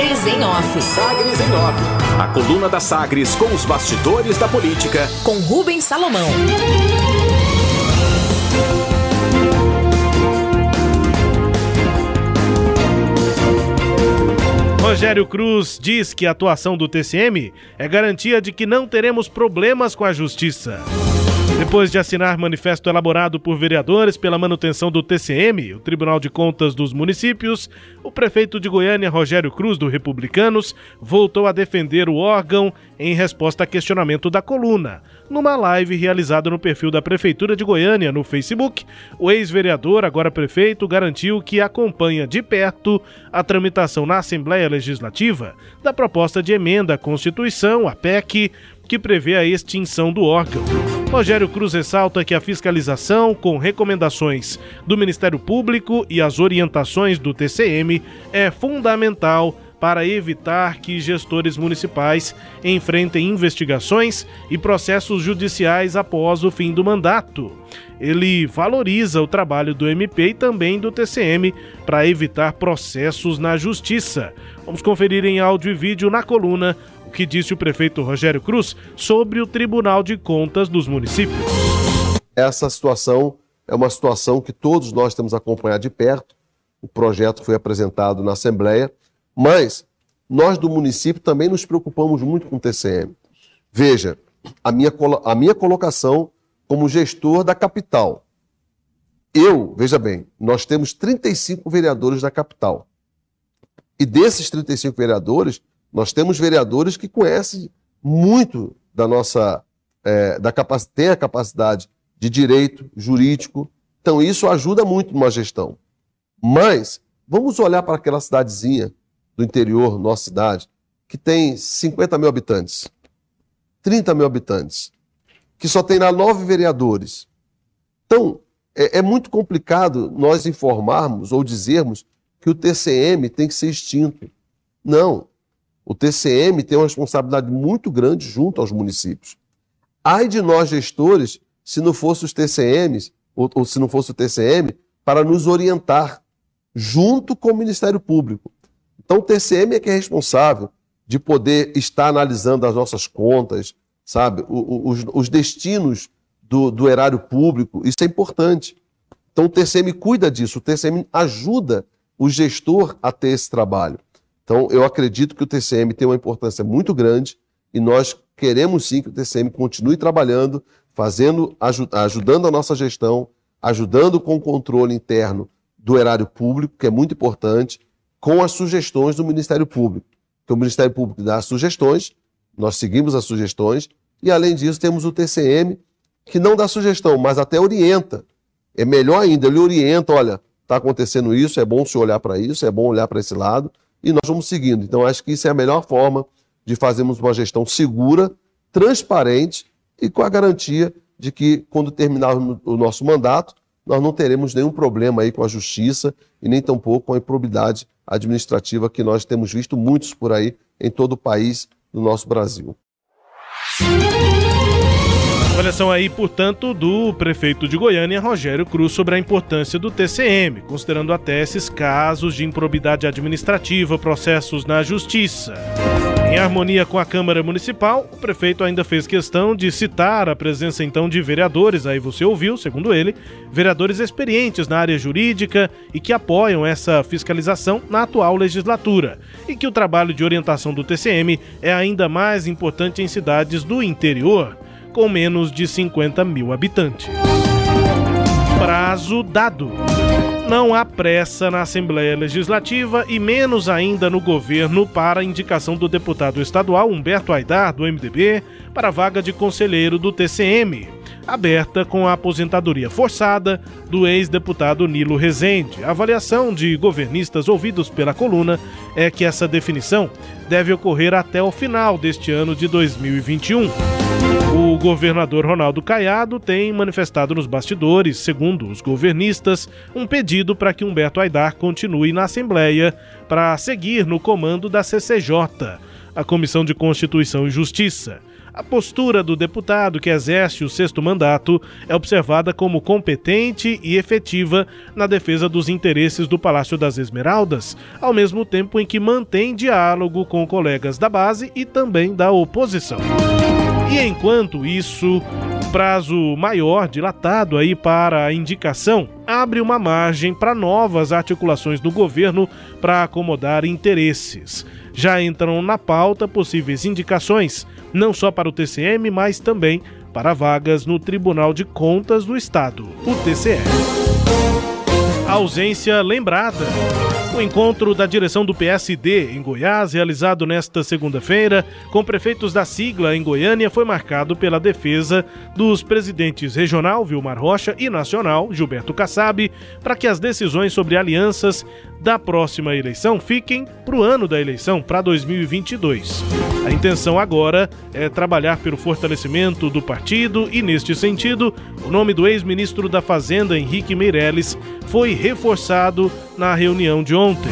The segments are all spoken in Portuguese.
Sagres em Off. Sagres em Off. A coluna da Sagres com os bastidores da política. Com Rubens Salomão. Rogério Cruz diz que a atuação do TCM é garantia de que não teremos problemas com a justiça. Depois de assinar manifesto elaborado por vereadores pela manutenção do TCM, o Tribunal de Contas dos Municípios, o prefeito de Goiânia, Rogério Cruz, do Republicanos, voltou a defender o órgão em resposta a questionamento da coluna. Numa live realizada no perfil da Prefeitura de Goiânia no Facebook, o ex-vereador, agora prefeito, garantiu que acompanha de perto a tramitação na Assembleia Legislativa da proposta de emenda à Constituição, a PEC, que prevê a extinção do órgão. Rogério Cruz ressalta que a fiscalização, com recomendações do Ministério Público e as orientações do TCM, é fundamental para evitar que gestores municipais enfrentem investigações e processos judiciais após o fim do mandato. Ele valoriza o trabalho do MP e também do TCM para evitar processos na justiça. Vamos conferir em áudio e vídeo na coluna o que disse o prefeito Rogério Cruz sobre o Tribunal de Contas dos Municípios. Essa situação é uma situação que todos nós temos acompanhado de perto. O projeto foi apresentado na Assembleia, mas nós do município também nos preocupamos muito com o TCM. Veja, a minha, a minha colocação como gestor da capital. Eu, veja bem, nós temos 35 vereadores na capital. E desses 35 vereadores, nós temos vereadores que conhecem muito da nossa. É, da capac... tem a capacidade de direito jurídico. Então, isso ajuda muito numa gestão. Mas, vamos olhar para aquela cidadezinha do interior, nossa cidade, que tem 50 mil habitantes, 30 mil habitantes, que só tem lá nove vereadores. Então, é, é muito complicado nós informarmos ou dizermos que o TCM tem que ser extinto. Não. O TCM tem uma responsabilidade muito grande junto aos municípios. Ai de nós, gestores, se não fosse os TCMs, ou, ou se não fosse o TCM, para nos orientar junto com o Ministério Público. Então, o TCM é que é responsável de poder estar analisando as nossas contas, sabe, os, os destinos do, do erário público, isso é importante. Então, o TCM cuida disso, o TCM ajuda o gestor a ter esse trabalho. Então, eu acredito que o TCM tem uma importância muito grande e nós queremos sim que o TCM continue trabalhando, fazendo, ajudando a nossa gestão, ajudando com o controle interno do erário público, que é muito importante, com as sugestões do Ministério Público. Que o Ministério Público dá as sugestões, nós seguimos as sugestões, e além disso temos o TCM, que não dá sugestão, mas até orienta. É melhor ainda, ele orienta, olha, está acontecendo isso, é bom se olhar para isso, é bom olhar para esse lado, e nós vamos seguindo. Então, acho que isso é a melhor forma de fazermos uma gestão segura, transparente e com a garantia de que, quando terminarmos o nosso mandato, nós não teremos nenhum problema aí com a justiça e nem tampouco com a improbidade administrativa que nós temos visto muitos por aí em todo o país do nosso Brasil. Avaliação aí, portanto, do prefeito de Goiânia, Rogério Cruz, sobre a importância do TCM, considerando até esses casos de improbidade administrativa, processos na justiça. Em harmonia com a Câmara Municipal, o prefeito ainda fez questão de citar a presença então de vereadores, aí você ouviu, segundo ele, vereadores experientes na área jurídica e que apoiam essa fiscalização na atual legislatura, e que o trabalho de orientação do TCM é ainda mais importante em cidades do interior com menos de 50 mil habitantes. Prazo dado. Não há pressa na Assembleia Legislativa e menos ainda no governo para a indicação do deputado estadual Humberto Aidar, do MDB, para a vaga de conselheiro do TCM, aberta com a aposentadoria forçada do ex-deputado Nilo Rezende. A avaliação de governistas ouvidos pela coluna é que essa definição deve ocorrer até o final deste ano de 2021. O governador Ronaldo Caiado tem manifestado nos bastidores, segundo os governistas, um pedido para que Humberto Aidar continue na Assembleia para seguir no comando da CCJ, a Comissão de Constituição e Justiça. A postura do deputado que exerce o sexto mandato é observada como competente e efetiva na defesa dos interesses do Palácio das Esmeraldas, ao mesmo tempo em que mantém diálogo com colegas da base e também da oposição. E enquanto isso, prazo maior dilatado aí para a indicação abre uma margem para novas articulações do governo para acomodar interesses. Já entram na pauta possíveis indicações, não só para o TCM, mas também para vagas no Tribunal de Contas do Estado, o TCE. Ausência lembrada. O encontro da direção do PSD em Goiás, realizado nesta segunda-feira, com prefeitos da sigla em Goiânia, foi marcado pela defesa dos presidentes regional Vilmar Rocha e nacional Gilberto Kassab para que as decisões sobre alianças da próxima eleição fiquem para o ano da eleição, para 2022. A intenção agora é trabalhar pelo fortalecimento do partido e, neste sentido, o nome do ex-ministro da Fazenda, Henrique Meirelles, foi reforçado na reunião de ontem.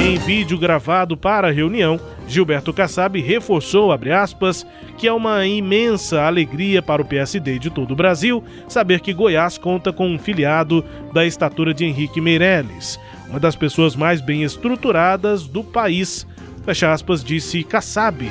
Em vídeo gravado para a reunião, Gilberto Kassab reforçou, aspas, que é uma imensa alegria para o PSD de todo o Brasil saber que Goiás conta com um filiado da estatura de Henrique Meirelles uma das pessoas mais bem estruturadas do país. Fecha aspas, disse Kassab.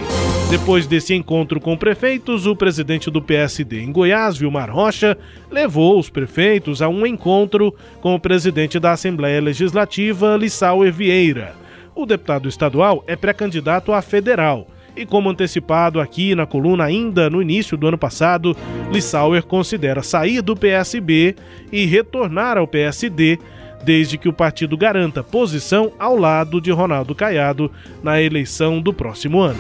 Depois desse encontro com prefeitos, o presidente do PSD em Goiás, Vilmar Rocha, levou os prefeitos a um encontro com o presidente da Assembleia Legislativa, Lissauer Vieira. O deputado estadual é pré-candidato a federal. E como antecipado aqui na coluna ainda no início do ano passado, Lissauer considera sair do PSB e retornar ao PSD desde que o partido garanta posição ao lado de Ronaldo Caiado na eleição do próximo ano.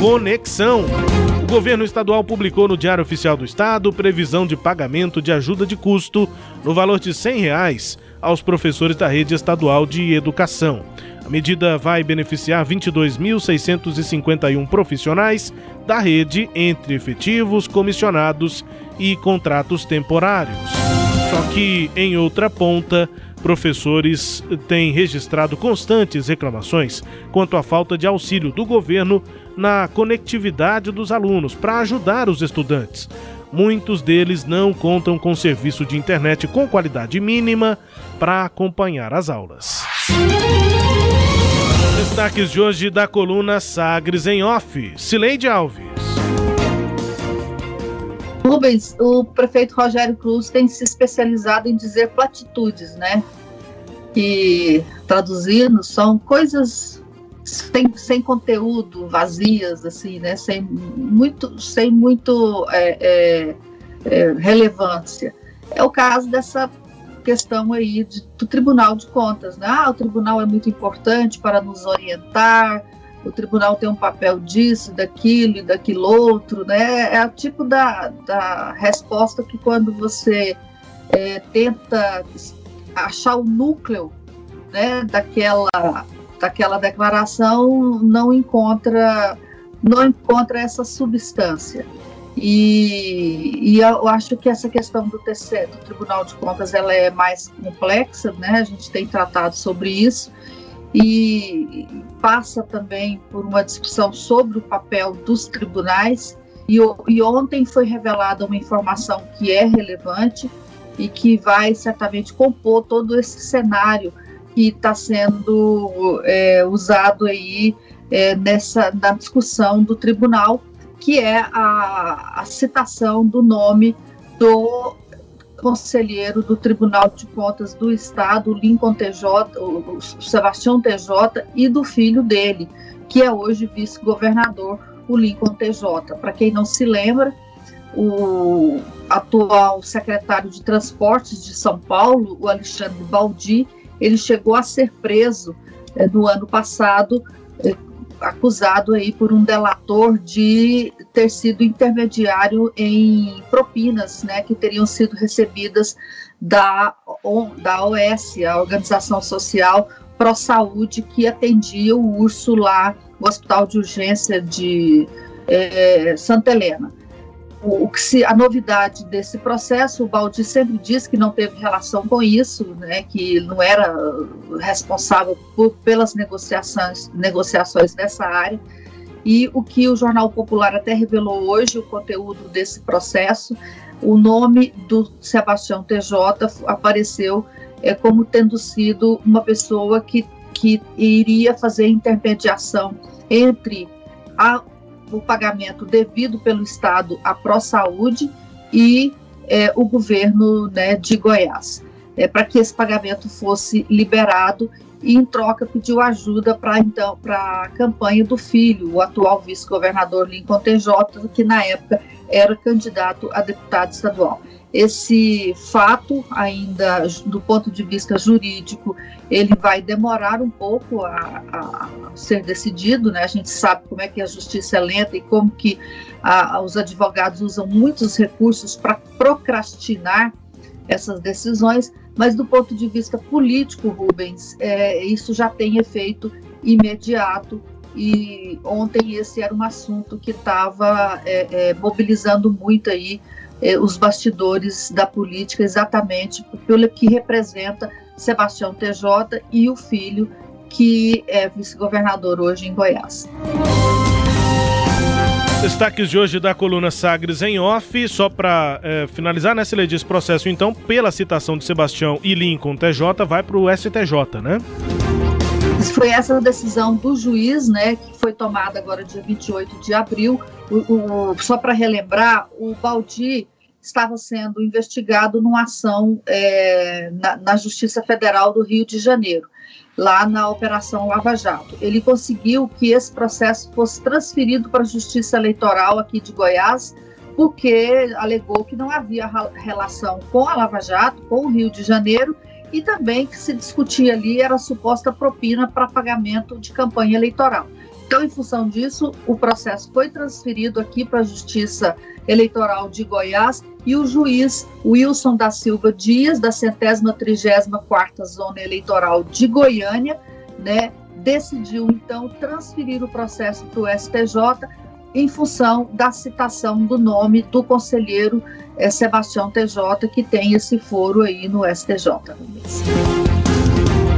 Conexão. O governo estadual publicou no Diário Oficial do Estado previsão de pagamento de ajuda de custo no valor de 100 reais aos professores da rede estadual de educação. A medida vai beneficiar 22.651 profissionais da rede, entre efetivos, comissionados e contratos temporários. Só que, em outra ponta, professores têm registrado constantes reclamações quanto à falta de auxílio do governo na conectividade dos alunos para ajudar os estudantes. Muitos deles não contam com serviço de internet com qualidade mínima para acompanhar as aulas. Destaques de hoje da coluna Sagres em Off. Cileide Alves. Rubens, o prefeito Rogério Cruz tem se especializado em dizer platitudes, né? Que, traduzindo, são coisas sem, sem conteúdo, vazias, assim, né? Sem muito, sem muito é, é, é, relevância. É o caso dessa questão aí de, do Tribunal de Contas, né? Ah, o tribunal é muito importante para nos orientar, o tribunal tem um papel disso, daquilo e daquilo outro, né? É o tipo da, da resposta que quando você é, tenta achar o núcleo né, daquela, daquela declaração, não encontra, não encontra essa substância. E, e, eu acho que essa questão do TC, do Tribunal de Contas, ela é mais complexa, né? A gente tem tratado sobre isso e passa também por uma discussão sobre o papel dos tribunais. E, e ontem foi revelada uma informação que é relevante e que vai certamente compor todo esse cenário que está sendo é, usado aí é, nessa na discussão do tribunal, que é a, a citação do nome do conselheiro do Tribunal de Contas do Estado, o Lincoln TJ, o Sebastião TJ, e do filho dele, que é hoje vice-governador, o Lincoln TJ. Para quem não se lembra, o atual secretário de Transportes de São Paulo, o Alexandre Baldi, ele chegou a ser preso é, no ano passado é, acusado aí por um delator de ter sido intermediário em propinas, né, que teriam sido recebidas da, da OS, a Organização Social Pro Saúde, que atendia o urso lá no Hospital de Urgência de é, Santa Helena o, que se, a novidade desse processo, o Baldi sempre disse que não teve relação com isso, né, que não era responsável por, pelas negociações, negociações nessa área. E o que o Jornal Popular até revelou hoje, o conteúdo desse processo, o nome do Sebastião TJ apareceu é, como tendo sido uma pessoa que, que iria fazer intermediação entre a, o pagamento devido pelo Estado à ProSaúde e é, o governo né, de Goiás, é, para que esse pagamento fosse liberado e em troca pediu ajuda para então para a campanha do filho, o atual vice-governador Lincoln TJ, que na época era candidato a deputado estadual. Esse fato, ainda do ponto de vista jurídico, ele vai demorar um pouco a, a, ser decidido, né? A gente sabe como é que a justiça é lenta e como que a, os advogados usam muitos recursos para procrastinar essas decisões, mas do ponto de vista político, Rubens, é, isso já tem efeito imediato e ontem esse era um assunto que estava é, é, mobilizando muito aí é, os bastidores da política, exatamente pelo que representa Sebastião TJ e o filho que é vice-governador hoje em Goiás. Destaques de hoje da coluna Sagres em off, só para é, finalizar, né, Celede, esse processo, então, pela citação de Sebastião e Lincoln TJ, vai para o STJ, né? Foi essa decisão do juiz, né, que foi tomada agora dia 28 de abril. O, o, só para relembrar, o Baldi estava sendo investigado numa ação é, na, na Justiça Federal do Rio de Janeiro lá na Operação Lava Jato. Ele conseguiu que esse processo fosse transferido para a Justiça Eleitoral aqui de Goiás, porque alegou que não havia relação com a Lava Jato, com o Rio de Janeiro, e também que se discutia ali era suposta propina para pagamento de campanha eleitoral. Então, em função disso, o processo foi transferido aqui para a Justiça Eleitoral de Goiás e o juiz Wilson da Silva Dias, da centésima trigésima quarta Zona Eleitoral de Goiânia, né, decidiu então transferir o processo para o STJ em função da citação do nome do conselheiro é, Sebastião TJ, que tem esse foro aí no STJ.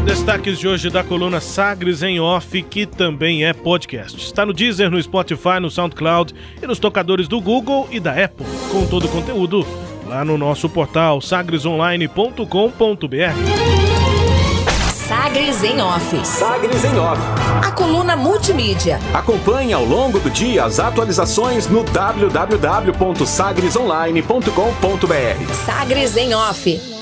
Destaques de hoje da coluna Sagres em Off, que também é podcast. Está no Deezer, no Spotify, no SoundCloud e nos tocadores do Google e da Apple, com todo o conteúdo lá no nosso portal sagresonline.com.br. Sagres em Off. Sagres em Off. A coluna multimídia. Acompanhe ao longo do dia as atualizações no www.sagresonline.com.br. Sagres em Off.